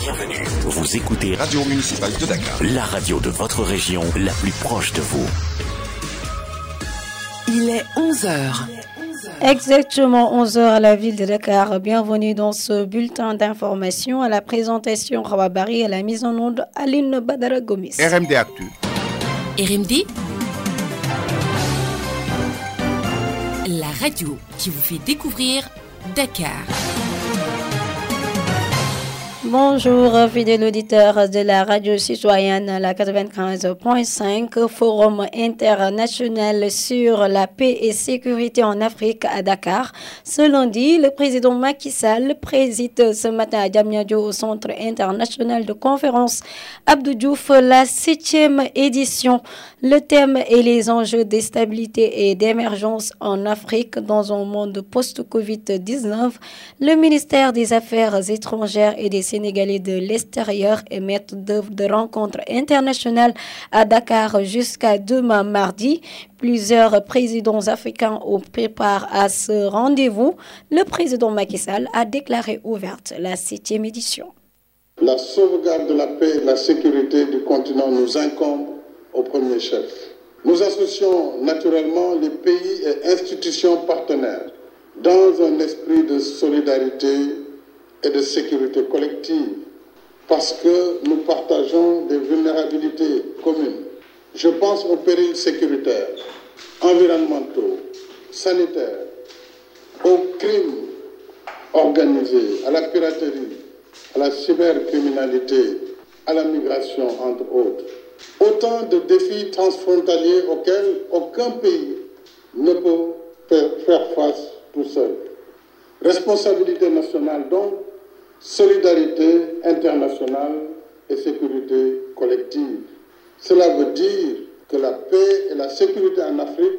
Bienvenue. Vous écoutez Radio municipale de Dakar. la radio de votre région, la plus proche de vous. Il est 11h. Exactement 11h à la ville de Dakar. Bienvenue dans ce bulletin d'information à la présentation Rawabari et à la mise en onde Aline Badara Gomis. RMD Actu. RMD La radio qui vous fait découvrir Dakar. Bonjour, fidèles auditeurs de la radio citoyenne, la 95.5, Forum international sur la paix et sécurité en Afrique à Dakar. Ce lundi, le président Macky Sall préside ce matin à Diamniadio au Centre international de conférence Abdou Diouf la septième édition. Le thème est les enjeux de stabilité et d'émergence en Afrique dans un monde post-Covid-19. Le ministère des Affaires étrangères et des Sénégalais de l'extérieur est maître d'œuvre de rencontres internationales à Dakar jusqu'à demain mardi. Plusieurs présidents africains ont préparé à ce rendez-vous. Le président Macky Sall a déclaré ouverte la septième édition. La sauvegarde de la paix et la sécurité du continent nous incombe au premier chef. Nous associons naturellement les pays et institutions partenaires dans un esprit de solidarité et de sécurité collective parce que nous partageons des vulnérabilités communes. Je pense aux périls sécuritaires, environnementaux, sanitaires, aux crimes organisés, à la piraterie, à la cybercriminalité, à la migration, entre autres. Autant de défis transfrontaliers auxquels aucun pays ne peut faire face tout seul. Responsabilité nationale donc, solidarité internationale et sécurité collective. Cela veut dire que la paix et la sécurité en Afrique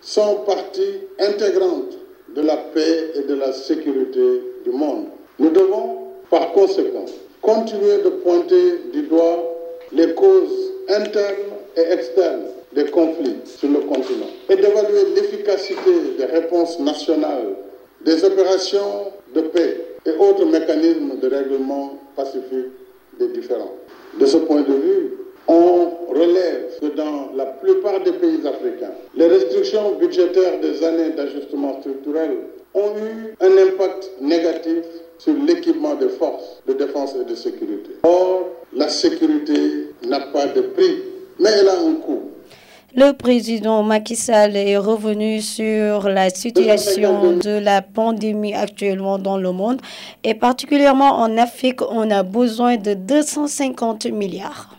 sont partie intégrante de la paix et de la sécurité du monde. Nous devons, par conséquent, continuer de pointer du doigt les causes internes et externes des conflits sur le continent et d'évaluer l'efficacité des réponses nationales, des opérations de paix et autres mécanismes de règlement pacifique des différends. De ce point de vue, on relève que dans la plupart des pays africains, les restrictions budgétaires des années d'ajustement structurel ont eu un impact négatif sur l'équipement des forces de défense et de sécurité. Or, la sécurité n'a pas de prix, mais elle a un coût. Le président Macky Sall est revenu sur la situation de la pandémie actuellement dans le monde et particulièrement en Afrique, on a besoin de 250 milliards.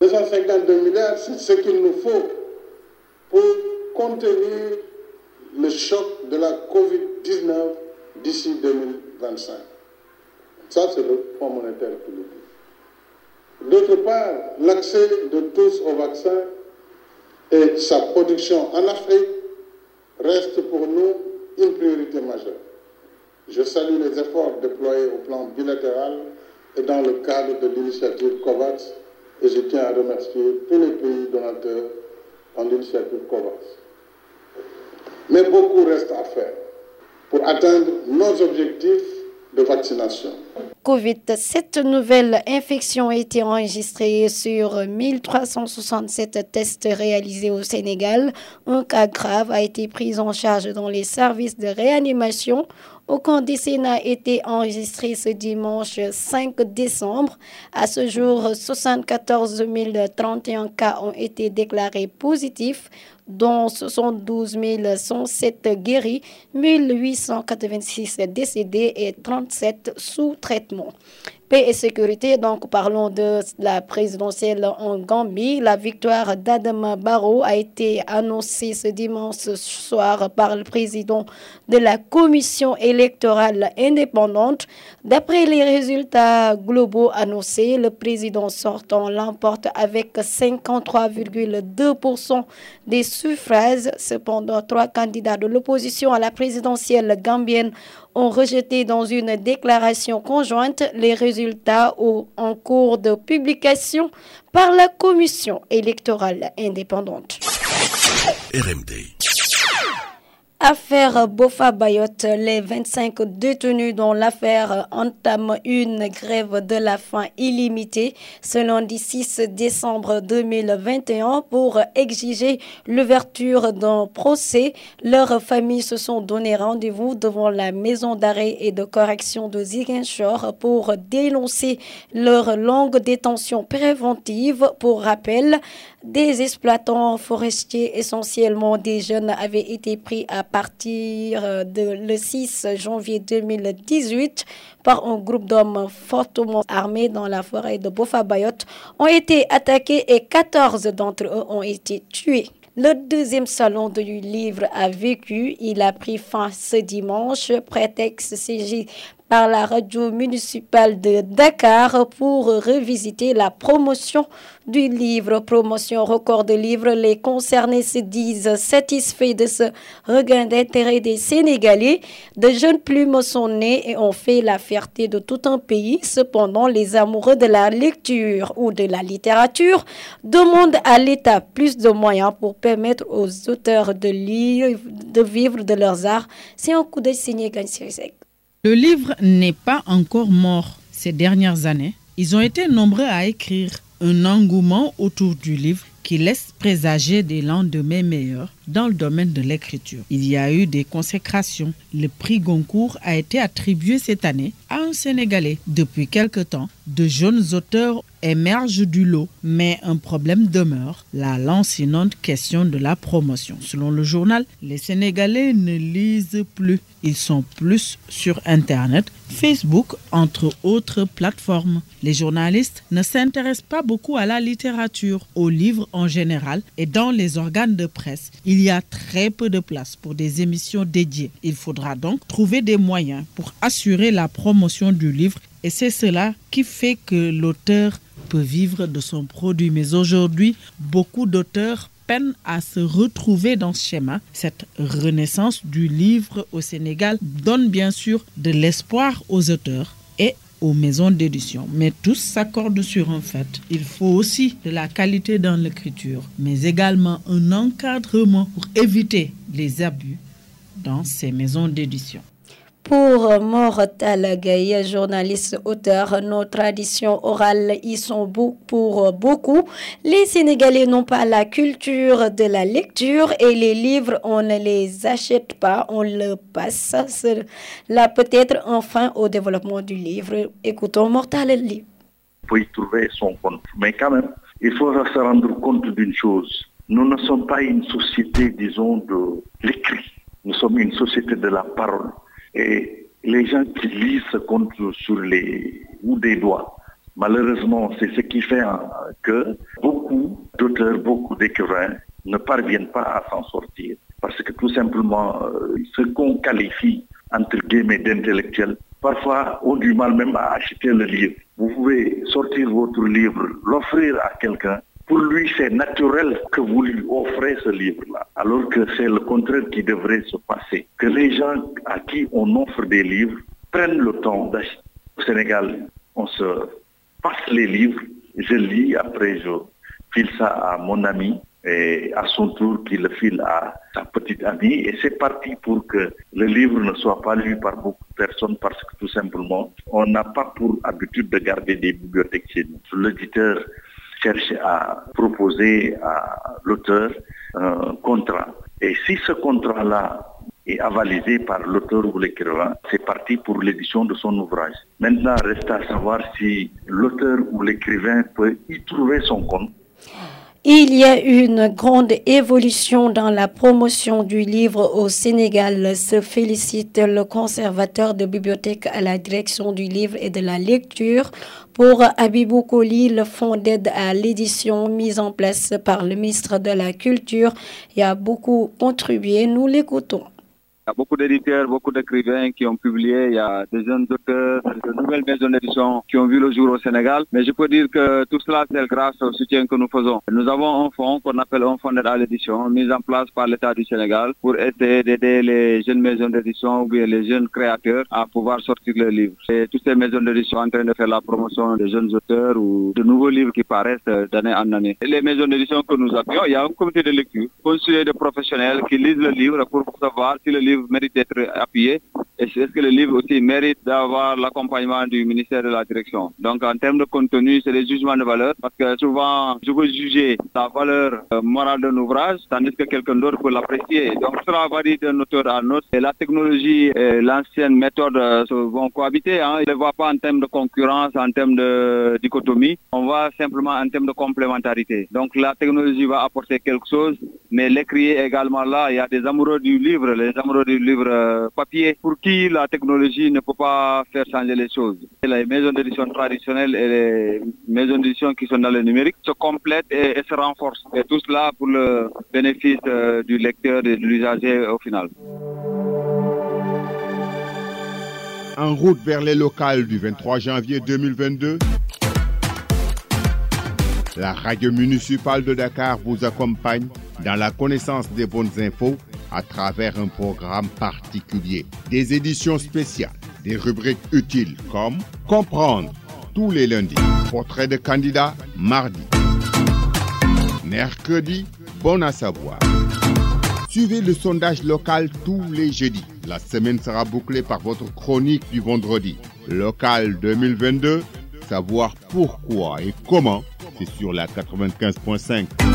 252 milliards, c'est ce qu'il nous faut pour contenir le choc de la COVID-19 d'ici 2025. Ça, c'est le Fonds monétaire qui. D'autre part, l'accès de tous au vaccin et sa production en Afrique reste pour nous une priorité majeure. Je salue les efforts déployés au plan bilatéral et dans le cadre de l'initiative COVAX et je tiens à remercier tous les pays donateurs en l'initiative COVAX. Mais beaucoup reste à faire pour atteindre nos objectifs de vaccination. Covid, cette nouvelle infection a été enregistrée sur 1367 tests réalisés au Sénégal. Un cas grave a été pris en charge dans les services de réanimation. Aucun décès n'a été enregistré ce dimanche 5 décembre. À ce jour, 74 031 cas ont été déclarés positifs, dont 72 107 guéris, 1886 décédés et 37 sous traitement. Et sécurité, donc parlons de la présidentielle en Gambie. La victoire d'Adama Barrow a été annoncée ce dimanche soir par le président de la commission électorale indépendante. D'après les résultats globaux annoncés, le président sortant l'emporte avec 53,2% des suffrages. Cependant, trois candidats de l'opposition à la présidentielle gambienne ont rejeté dans une déclaration conjointe les résultats en cours de publication par la commission électorale indépendante. Affaire Bofa Bayot, les 25 détenus dont l'affaire entame une grève de la faim illimitée ce lundi 6 décembre 2021 pour exiger l'ouverture d'un procès. Leurs familles se sont donné rendez-vous devant la maison d'arrêt et de correction de Ziguinchor pour dénoncer leur longue détention préventive. Pour rappel, des exploitants forestiers, essentiellement des jeunes, avaient été pris à partir de le 6 janvier 2018 par un groupe d'hommes fortement armés dans la forêt de Bofa-Bayot, ont été attaqués et 14 d'entre eux ont été tués. Le deuxième salon du livre a vécu. Il a pris fin ce dimanche. Prétexte par la radio municipale de Dakar pour revisiter la promotion du livre. Promotion record de livres. Les concernés se disent satisfaits de ce regain d'intérêt des Sénégalais. De jeunes plumes sont nés et ont fait la fierté de tout un pays. Cependant, les amoureux de la lecture ou de la littérature demandent à l'État plus de moyens pour permettre aux auteurs de lire, de vivre de leurs arts. C'est un coup de signé. Le livre n'est pas encore mort ces dernières années. Ils ont été nombreux à écrire un engouement autour du livre qui laisse présager des lendemains meilleurs dans le domaine de l'écriture. Il y a eu des consécrations. Le prix Goncourt a été attribué cette année à un Sénégalais. Depuis quelque temps, de jeunes auteurs émergent du lot, mais un problème demeure, la lancinante question de la promotion. Selon le journal, les Sénégalais ne lisent plus. Ils sont plus sur Internet, Facebook, entre autres plateformes. Les journalistes ne s'intéressent pas beaucoup à la littérature, aux livres en général et dans les organes de presse. Il y a très peu de place pour des émissions dédiées. Il faudra donc trouver des moyens pour assurer la promotion du livre et c'est cela qui fait que l'auteur peut vivre de son produit. Mais aujourd'hui, beaucoup d'auteurs peinent à se retrouver dans ce schéma. Cette renaissance du livre au Sénégal donne bien sûr de l'espoir aux auteurs et aux maisons d'édition. Mais tous s'accordent sur un fait. Il faut aussi de la qualité dans l'écriture, mais également un encadrement pour éviter les abus dans ces maisons d'édition. Pour Mortal Gaye, journaliste, auteur, nos traditions orales y sont pour beaucoup. Les Sénégalais n'ont pas la culture de la lecture et les livres, on ne les achète pas, on le passe. Là, peut-être enfin au développement du livre. Écoutons Mortal Livre. Il faut y trouver son compte. Mais quand même, il faut se rendre compte d'une chose. Nous ne sommes pas une société, disons, de l'écrit. Nous sommes une société de la parole. Et les gens qui lisent se comptent sur les bouts des doigts. Malheureusement, c'est ce qui fait que beaucoup d'auteurs, beaucoup d'écrivains ne parviennent pas à s'en sortir. Parce que tout simplement, ce qu'on qualifie, entre guillemets, d'intellectuel, parfois ont du mal même à acheter le livre. Vous pouvez sortir votre livre, l'offrir à quelqu'un. Pour lui, c'est naturel que vous lui offrez ce livre-là, alors que c'est le contraire qui devrait se passer. Que les gens à qui on offre des livres prennent le temps d'acheter. Au Sénégal, on se passe les livres, je lis, après je file ça à mon ami et à son tour qui le file à sa petite amie et c'est parti pour que le livre ne soit pas lu par beaucoup de personnes parce que tout simplement on n'a pas pour habitude de garder des bibliothèques chez nous. L'éditeur cherche à proposer à l'auteur un contrat et si ce contrat-là est avalisé par l'auteur ou l'écrivain, c'est parti pour l'édition de son ouvrage. Maintenant, reste à savoir si l'auteur ou l'écrivain peut y trouver son compte il y a une grande évolution dans la promotion du livre au Sénégal, se félicite le conservateur de bibliothèque à la direction du livre et de la lecture. Pour Abibou Koli, le fonds d'aide à l'édition mis en place par le ministre de la Culture y a beaucoup contribué. Nous l'écoutons. Il y a beaucoup d'éditeurs, beaucoup d'écrivains qui ont publié. Il y a des jeunes auteurs, de nouvelles maisons d'édition qui ont vu le jour au Sénégal. Mais je peux dire que tout cela, c'est grâce au soutien que nous faisons. Nous avons un fonds qu'on appelle un fonds d'aide l'édition, mis en place par l'État du Sénégal pour essayer d'aider les jeunes maisons d'édition ou bien les jeunes créateurs à pouvoir sortir leurs livres. Et toutes ces maisons d'édition sont en train de faire la promotion des jeunes auteurs ou de nouveaux livres qui paraissent d'année en année. Les maisons d'édition que nous appuyons, il y a un comité de lecture constitué de professionnels qui lisent le livre pour savoir si le livre mérite d'être appuyé et est-ce que le livre aussi mérite d'avoir l'accompagnement du ministère de la Direction. Donc en termes de contenu, c'est des jugements de valeur parce que souvent je veux juger la valeur morale d'un ouvrage tandis que quelqu'un d'autre peut l'apprécier. Donc cela varie d'un auteur à un autre et la technologie et l'ancienne méthode vont cohabiter. Hein. Ils ne voient pas en termes de concurrence, en termes de dichotomie. On voit simplement en termes de complémentarité. Donc la technologie va apporter quelque chose, mais l'écrit également là. Il y a des amoureux du livre, les amoureux du livre papier pour qui la technologie ne peut pas faire changer les choses. Les maisons d'édition traditionnelles et les maisons d'édition qui sont dans le numérique se complètent et, et, se renforcent. Et tout cela pour le bénéfice euh, du lecteur et de l'usager au final. En route vers les locales du 23 janvier 2022, la radio municipale de Dakar vous accompagne dans la connaissance des bonnes infos à travers un programme particulier, des éditions spéciales, des rubriques utiles comme Comprendre tous les lundis, Portrait de candidat mardi, mercredi, Bon à savoir. Suivez le sondage local tous les jeudis. La semaine sera bouclée par votre chronique du vendredi. Local 2022, savoir pourquoi et comment, c'est sur la 95.5.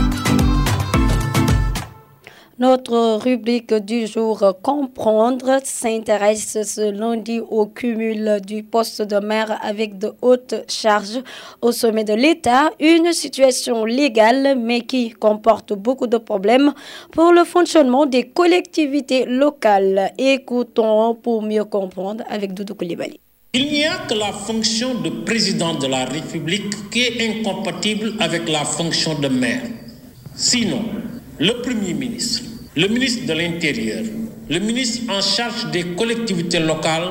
Notre rubrique du jour Comprendre s'intéresse ce lundi au cumul du poste de maire avec de hautes charges au sommet de l'État, une situation légale mais qui comporte beaucoup de problèmes pour le fonctionnement des collectivités locales. Écoutons pour mieux comprendre avec Doudou Koulibaly. Il n'y a que la fonction de président de la République qui est incompatible avec la fonction de maire. Sinon, le Premier ministre, le ministre de l'Intérieur, le ministre en charge des collectivités locales,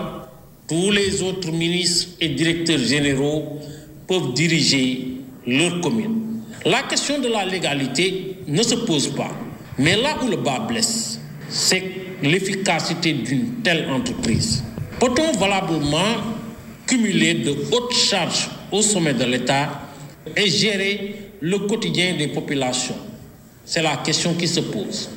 tous les autres ministres et directeurs généraux peuvent diriger leur commune. La question de la légalité ne se pose pas. Mais là où le bas blesse, c'est l'efficacité d'une telle entreprise. Peut-on valablement cumuler de hautes charges au sommet de l'État et gérer le quotidien des populations? C'est la question qui se pose.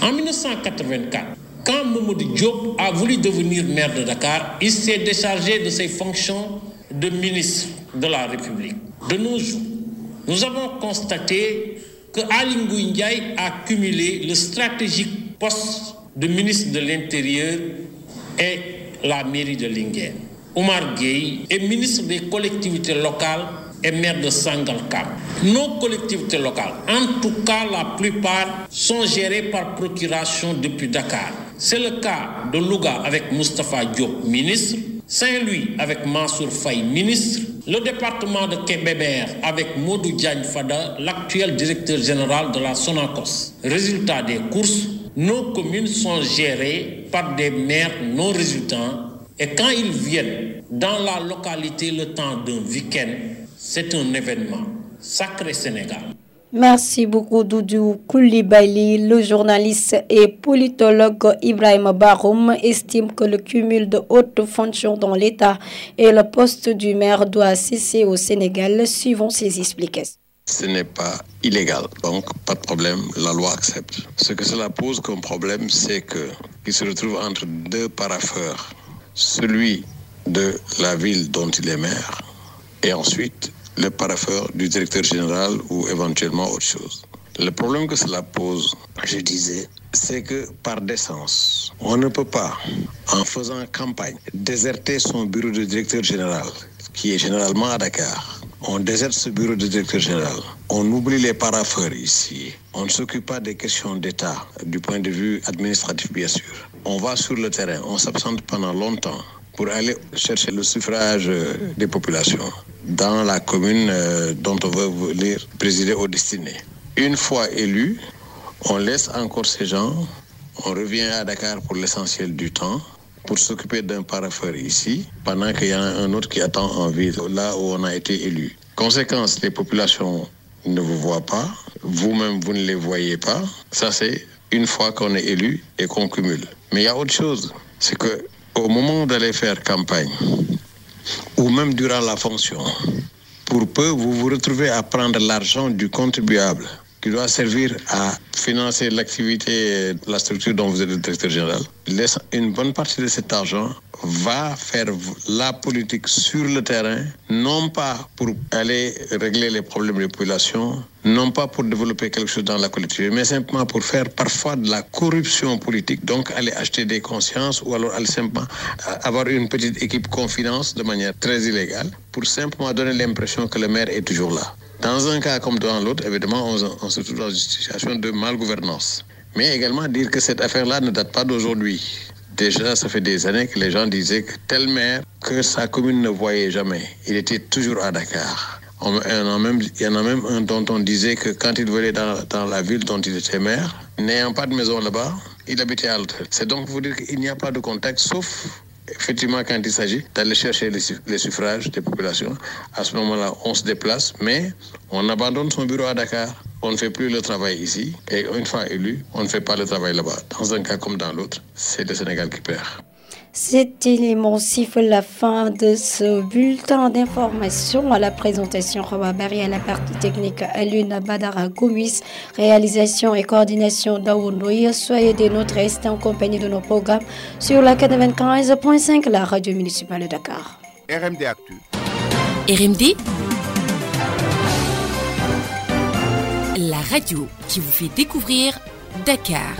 En 1984, quand Mamoudou Diop a voulu devenir maire de Dakar, il s'est déchargé de ses fonctions de ministre de la République. De nos jours, nous avons constaté que Ali Ndiaye a cumulé le stratégique poste de ministre de l'Intérieur et la mairie de Linguère. Omar Gueye est ministre des collectivités locales et maire de Sangalkam. Nos collectivités locales, en tout cas la plupart, sont gérées par procuration depuis Dakar. C'est le cas de Louga avec Mustapha Diop, ministre, Saint-Louis avec Mansour Faye, ministre, le département de Kébémer avec Modou Diagne Fada, l'actuel directeur général de la Sonacos. Résultat des courses, nos communes sont gérées par des maires non résultants Et quand ils viennent dans la localité le temps d'un week-end, c'est un événement sacré Sénégal. Merci beaucoup Doudou Koulibaly. Le journaliste et politologue Ibrahim Baroum estime que le cumul de hautes fonctions dans l'État et le poste du maire doit cesser au Sénégal, suivant ses explications. Ce n'est pas illégal, donc pas de problème, la loi accepte. Ce que cela pose comme problème, c'est qu'il se retrouve entre deux parapheurs. Celui de la ville dont il est maire et ensuite le parapheur du directeur général ou éventuellement autre chose. Le problème que cela pose, je disais, c'est que par décence, on ne peut pas, en faisant campagne, déserter son bureau de directeur général, qui est généralement à Dakar. On déserte ce bureau de directeur général. On oublie les parapheurs ici. On ne s'occupe pas des questions d'État, du point de vue administratif, bien sûr. On va sur le terrain, on s'absente pendant longtemps pour aller chercher le suffrage des populations dans la commune dont on veut venir présider aux destinées. Une fois élu, on laisse encore ces gens, on revient à Dakar pour l'essentiel du temps pour s'occuper d'un parapheur ici, pendant qu'il y a un autre qui attend en ville là où on a été élu. Conséquence, les populations ne vous voient pas, vous-même vous ne les voyez pas. Ça c'est une fois qu'on est élu et qu'on cumule. Mais il y a autre chose, c'est que au moment d'aller faire campagne, ou même durant la fonction, pour peu vous vous retrouvez à prendre l'argent du contribuable qui doit servir à financer l'activité la structure dont vous êtes le directeur général. Une bonne partie de cet argent va faire la politique sur le terrain, non pas pour aller régler les problèmes de population, non pas pour développer quelque chose dans la collectivité, mais simplement pour faire parfois de la corruption politique, donc aller acheter des consciences ou alors aller simplement avoir une petite équipe confidence de manière très illégale pour simplement donner l'impression que le maire est toujours là. Dans un cas comme dans l'autre, évidemment, on, se trouve dans une situation de malgouvernance. Mais également dire que cette affaire-là ne date pas d'aujourd'hui. Déjà, ça fait des années que les gens disaient que tel maire que sa commune ne voyait jamais, il était toujours à Dakar. Il y en a même un dont on disait que quand il dans, dans la ville dont il était maire, n'ayant pas de maison là-bas, il habitait à l'hôtel. C'est donc vous dire qu'il n'y a pas de contact, sauf effectivement, quand il s'agit d'aller chercher les, suffrages des populations, à ce moment-là, on se déplace, mais on abandonne son bureau à Dakar. On ne fait plus le travail ici. Et une fois élu, on ne fait pas le travail là-bas. Dans un cas comme dans l'autre, c'est le Sénégal qui perd. Cet élément siffle la fin de ce bulletin d'information à la présentation Robabari à la partie technique Aluna Badara Gomis, réalisation et coordination d'Aounouï. Soyez des nôtres restez en compagnie de nos programmes sur la 95.5, la radio municipale de Dakar. RMD Actu. RMD La radio qui vous fait découvrir Dakar.